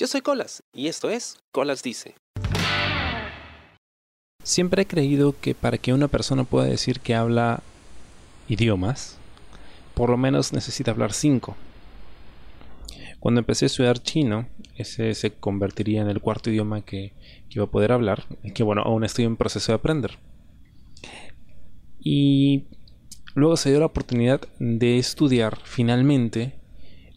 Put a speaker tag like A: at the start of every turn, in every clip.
A: Yo soy Colas y esto es Colas Dice.
B: Siempre he creído que para que una persona pueda decir que habla idiomas, por lo menos necesita hablar cinco. Cuando empecé a estudiar chino, ese se convertiría en el cuarto idioma que, que iba a poder hablar, que bueno, aún estoy en proceso de aprender. Y luego se dio la oportunidad de estudiar finalmente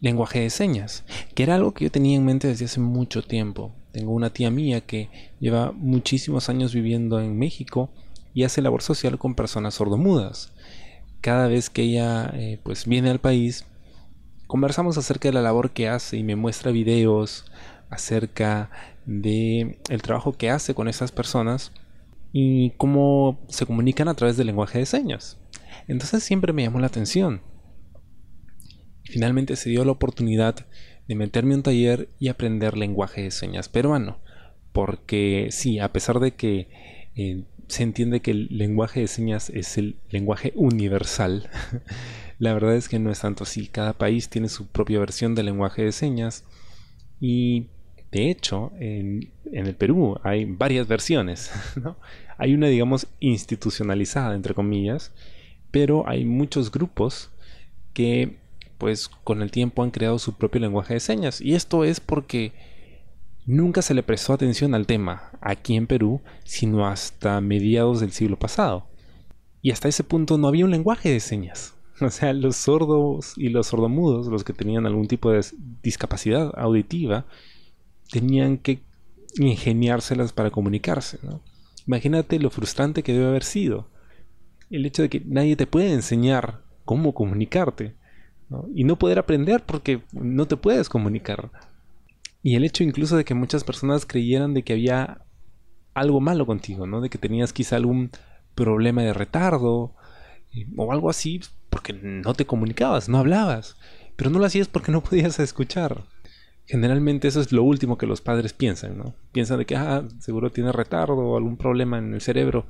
B: lenguaje de señas, que era algo que yo tenía en mente desde hace mucho tiempo. Tengo una tía mía que lleva muchísimos años viviendo en México y hace labor social con personas sordomudas. Cada vez que ella eh, pues viene al país, conversamos acerca de la labor que hace y me muestra videos acerca de el trabajo que hace con esas personas y cómo se comunican a través del lenguaje de señas. Entonces siempre me llamó la atención finalmente se dio la oportunidad de meterme a un taller y aprender lenguaje de señas peruano. Porque sí, a pesar de que eh, se entiende que el lenguaje de señas es el lenguaje universal, la verdad es que no es tanto así. Cada país tiene su propia versión del lenguaje de señas y de hecho en, en el Perú hay varias versiones. ¿no? Hay una, digamos, institucionalizada, entre comillas, pero hay muchos grupos que pues con el tiempo han creado su propio lenguaje de señas. Y esto es porque nunca se le prestó atención al tema aquí en Perú, sino hasta mediados del siglo pasado. Y hasta ese punto no había un lenguaje de señas. O sea, los sordos y los sordomudos, los que tenían algún tipo de discapacidad auditiva, tenían que ingeniárselas para comunicarse. Imagínate lo frustrante que debe haber sido el hecho de que nadie te puede enseñar cómo comunicarte. Y no poder aprender porque no te puedes comunicar. Y el hecho incluso de que muchas personas creyeran de que había algo malo contigo, ¿no? De que tenías quizá algún problema de retardo eh, o algo así porque no te comunicabas, no hablabas. Pero no lo hacías porque no podías escuchar. Generalmente eso es lo último que los padres piensan, ¿no? Piensan de que, ah, seguro tiene retardo o algún problema en el cerebro.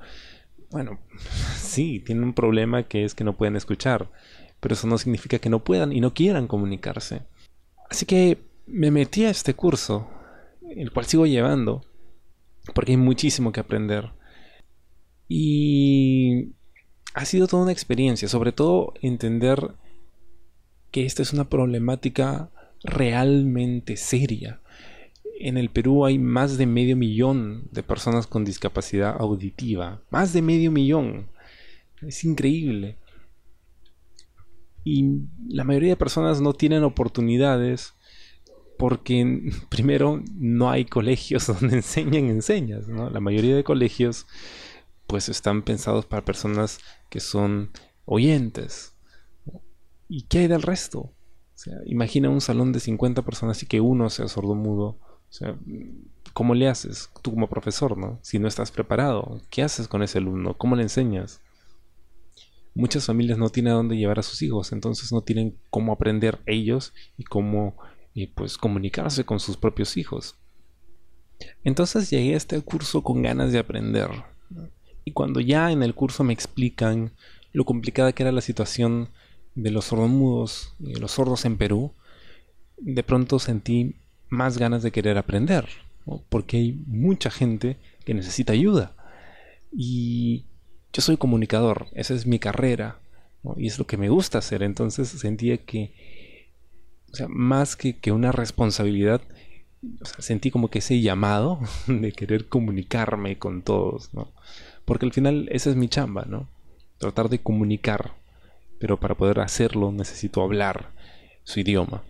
B: Bueno, sí, tiene un problema que es que no pueden escuchar pero eso no significa que no puedan y no quieran comunicarse. Así que me metí a este curso, el cual sigo llevando, porque hay muchísimo que aprender. Y ha sido toda una experiencia, sobre todo entender que esta es una problemática realmente seria. En el Perú hay más de medio millón de personas con discapacidad auditiva. Más de medio millón. Es increíble. Y la mayoría de personas no tienen oportunidades porque primero no hay colegios donde enseñen enseñas, ¿no? La mayoría de colegios pues están pensados para personas que son oyentes. ¿Y qué hay del resto? O sea, imagina un salón de 50 personas y que uno sea sordomudo. O sea, ¿cómo le haces tú como profesor, no? Si no estás preparado, ¿qué haces con ese alumno? ¿Cómo le enseñas? Muchas familias no tienen a dónde llevar a sus hijos, entonces no tienen cómo aprender ellos y cómo eh, pues comunicarse con sus propios hijos. Entonces llegué a este curso con ganas de aprender. Y cuando ya en el curso me explican lo complicada que era la situación de los sordomudos y de los sordos en Perú, de pronto sentí más ganas de querer aprender, porque hay mucha gente que necesita ayuda. Y yo soy comunicador, esa es mi carrera, y es lo que me gusta hacer. Entonces sentía que, o sea, más que, que una responsabilidad, sentí como que ese llamado de querer comunicarme con todos, ¿no? Porque al final esa es mi chamba, ¿no? Tratar de comunicar, pero para poder hacerlo necesito hablar su idioma.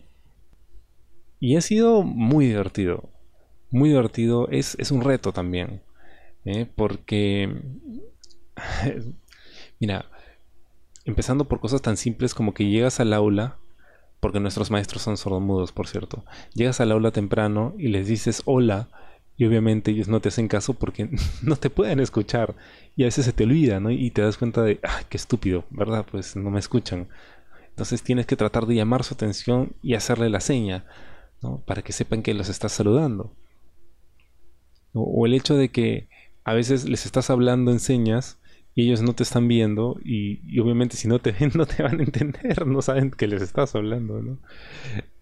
B: Y ha sido muy divertido, muy divertido, es, es un reto también, ¿eh? porque Mira, empezando por cosas tan simples como que llegas al aula, porque nuestros maestros son sordomudos, por cierto. Llegas al aula temprano y les dices hola, y obviamente ellos no te hacen caso porque no te pueden escuchar. Y a veces se te olvida, ¿no? Y te das cuenta de, ah, qué estúpido, ¿verdad? Pues no me escuchan. Entonces tienes que tratar de llamar su atención y hacerle la seña, ¿no? Para que sepan que los estás saludando. o el hecho de que a veces les estás hablando en señas y ellos no te están viendo y, obviamente si no te ven no te van a entender, no saben que les estás hablando, ¿no?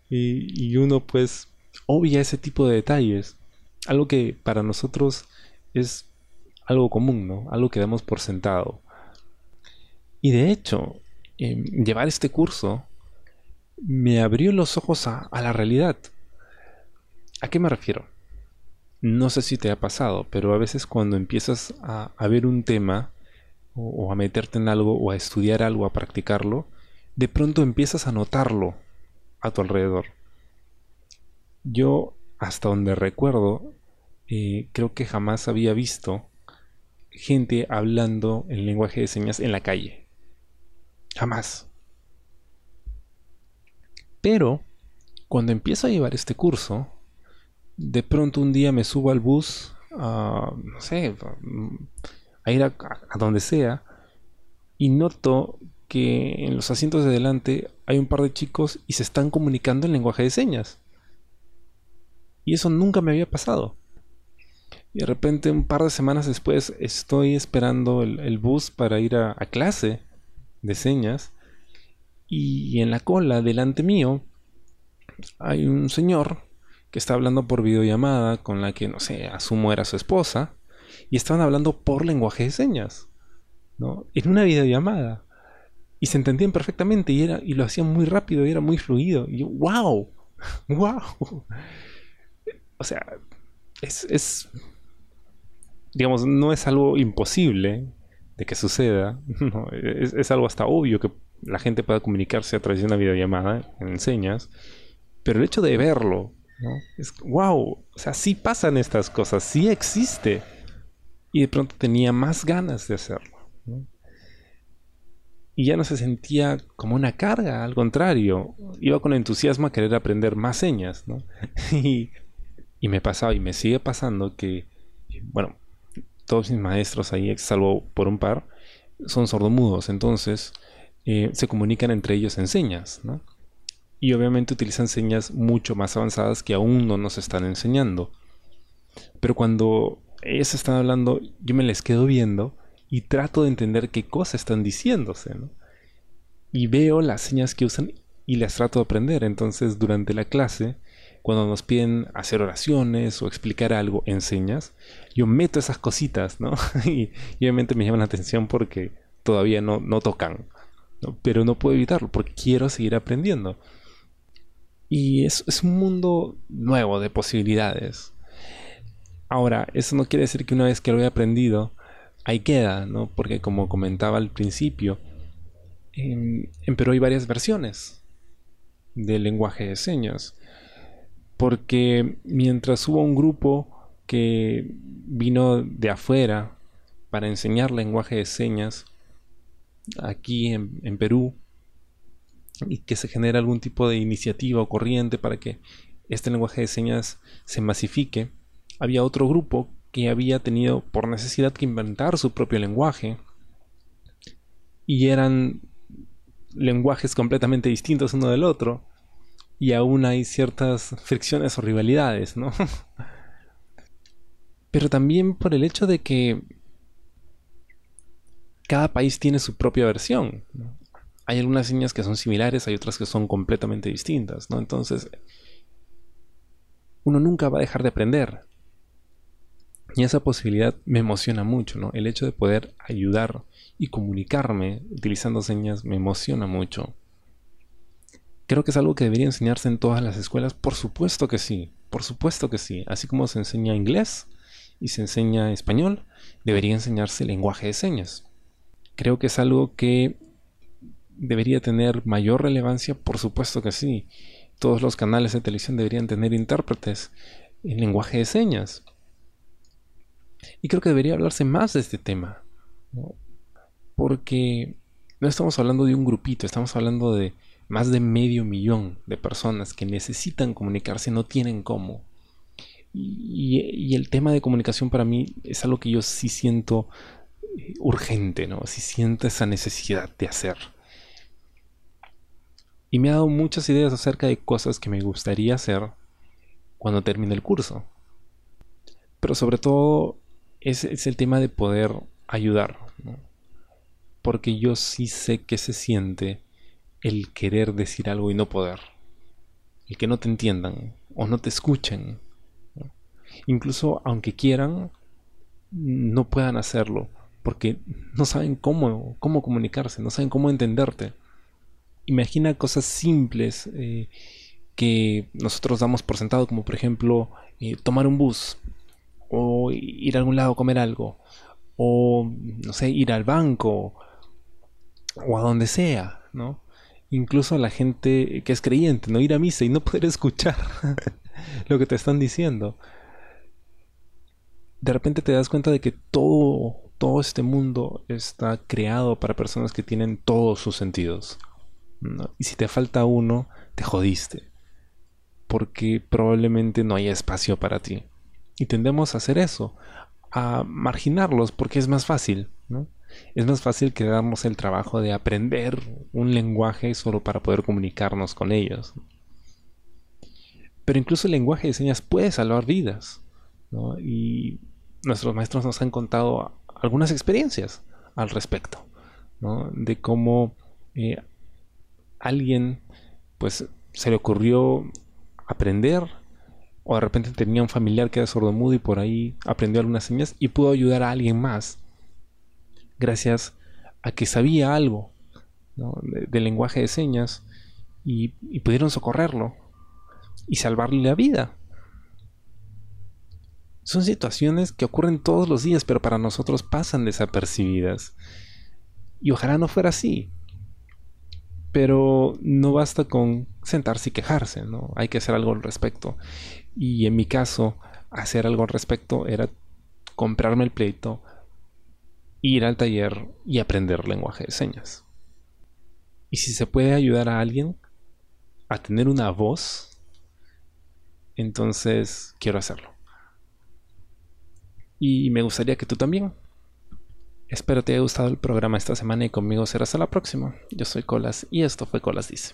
B: Y, uno pues obvia ese tipo de detalles. Algo que para nosotros es algo común, ¿no? Algo que damos por sentado. Y de hecho, em, llevar este curso me abrió los ojos a, la realidad. ¿A qué me refiero? No sé si te ha pasado, pero a veces cuando empiezas a, ver un tema o, a meterte en algo o a estudiar algo, a practicarlo, de pronto empiezas a notarlo a tu alrededor. Yo, hasta donde recuerdo, eh, creo que jamás había visto gente hablando en lenguaje de señas en la calle. Jamás. Pero, cuando empiezo a llevar este curso, de pronto un día me subo al bus, a, no sé, a ir a, donde sea, y noto que en los asientos de delante hay un par de chicos y se están comunicando en lenguaje de señas. Y eso nunca me había pasado. Y de repente, un par de semanas después, estoy esperando el, bus para ir a, clase de señas. Y en la cola, delante mío, hay un señor que está hablando por videollamada con la que, no sé, asumo era su esposa. Y estaban hablando por lenguaje de señas. ¿no? En una videollamada. Y se entendían perfectamente y, era, y lo hacían muy rápido y era muy fluido. Wow, wow. O sea, es, digamos, no es algo imposible de que suceda. es, algo hasta obvio que la gente pueda comunicarse a través de una videollamada en señas. Pero el hecho de verlo, Es wow, o sea, sí pasan estas cosas, sí existe. Y de pronto tenía más ganas de hacerlo. Y ya no se sentía como una carga, al contrario, iba con entusiasmo a querer aprender más señas, y y me pasaba y me sigue pasando que, bueno, todos mis maestros ahí, salvo por un par, son sordomudos, entonces eh, se comunican entre ellos en señas. Y obviamente utilizan señas mucho más avanzadas que aún no nos están enseñando. Pero cuando ellos están hablando, yo me les quedo viendo y trato de entender qué cosas están diciéndose, ¿no? Y veo las señas que usan y las trato de aprender. Entonces, durante la clase, cuando nos piden hacer oraciones o explicar algo en señas, yo meto esas cositas, ¿no? y, obviamente me llaman la atención porque todavía no, no tocan, pero no puedo evitarlo porque quiero seguir aprendiendo. Y es, es un mundo nuevo de posibilidades. Ahora, eso no quiere decir que una vez que lo he aprendido, ahí queda, ¿no? Porque como comentaba al principio, en, en Perú hay varias versiones del lenguaje de señas porque mientras hubo un grupo que vino de afuera para enseñar lenguaje de señas aquí en, Perú y que se genera algún tipo de iniciativa o corriente para que este lenguaje de señas se masifique, había otro grupo que había tenido por necesidad que inventar su propio lenguaje y eran lenguajes completamente distintos uno del otro y aún hay ciertas fricciones o rivalidades, ¿no? Pero también por el hecho de que cada país tiene su propia versión. Hay algunas señas que son similares, hay otras que son completamente distintas, ¿no? Entonces, uno nunca va a dejar de aprender. Y esa posibilidad me emociona mucho, ¿no? El hecho de poder ayudar y comunicarme utilizando señas me emociona mucho. Creo que es algo que debería enseñarse en todas las escuelas. Por supuesto que sí, por supuesto que sí. Así como se enseña inglés y se enseña español, debería enseñarse lenguaje de señas. Creo que es algo que debería tener mayor relevancia, por supuesto que sí. Todos los canales de televisión deberían tener intérpretes en lenguaje de señas. Y creo que debería hablarse más de este tema. Porque no estamos hablando de un grupito, estamos hablando de más de medio millón de personas que necesitan comunicarse no tienen cómo. Y, el tema de comunicación para mí es algo que yo sí siento eh, urgente, ¿no? Sí siento esa necesidad de hacer. Y me ha dado muchas ideas acerca de cosas que me gustaría hacer cuando termine el curso. Pero sobre todo es, es el tema de poder ayudar. Porque yo sí sé que se siente el querer decir algo y no poder. El que no te entiendan. o no te escuchen. Incluso aunque quieran, no puedan hacerlo porque no saben cómo, cómo comunicarse, no saben cómo entenderte. Imagina cosas simples eh, que nosotros damos por sentado, como por ejemplo eh, tomar un bus, o ir a algún lado a comer algo, o no sé, ir al banco, o a donde sea, ¿no? Incluso a la gente que es creyente, no ir a misa y no poder escuchar lo que te están diciendo. De repente te das cuenta de que todo, todo este mundo está creado para personas que tienen todos sus sentidos. Y si te falta uno, te jodiste. Porque probablemente no haya espacio para ti. Y tendemos a hacer eso, a marginarlos porque es más fácil. Es más fácil que darnos el trabajo de aprender un lenguaje solo para poder comunicarnos con ellos. Pero incluso el lenguaje de señas puede salvar vidas. Y nuestros maestros nos han contado algunas experiencias al respecto, de cómo eh, alguien pues se le ocurrió aprender o de repente tenía un familiar que era sordomudo y por ahí aprendió algunas señas y pudo ayudar a alguien más gracias a que sabía algo del lenguaje de señas y pudieron socorrerlo y salvarle la vida. Son situaciones que ocurren todos los días, pero para nosotros pasan desapercibidas. Y ojalá no fuera así. Pero no basta con sentarse y quejarse, ¿no? Hay que hacer algo al respecto. Y en mi caso, hacer algo al respecto era comprarme el pleito, ir al taller y aprender lenguaje de señas. Y si se puede ayudar a alguien a tener una voz, entonces quiero hacerlo y me gustaría que tú también. Espero te haya gustado el programa esta semana y conmigo será hasta la próxima. Yo soy Colas y esto fue Colas Dice.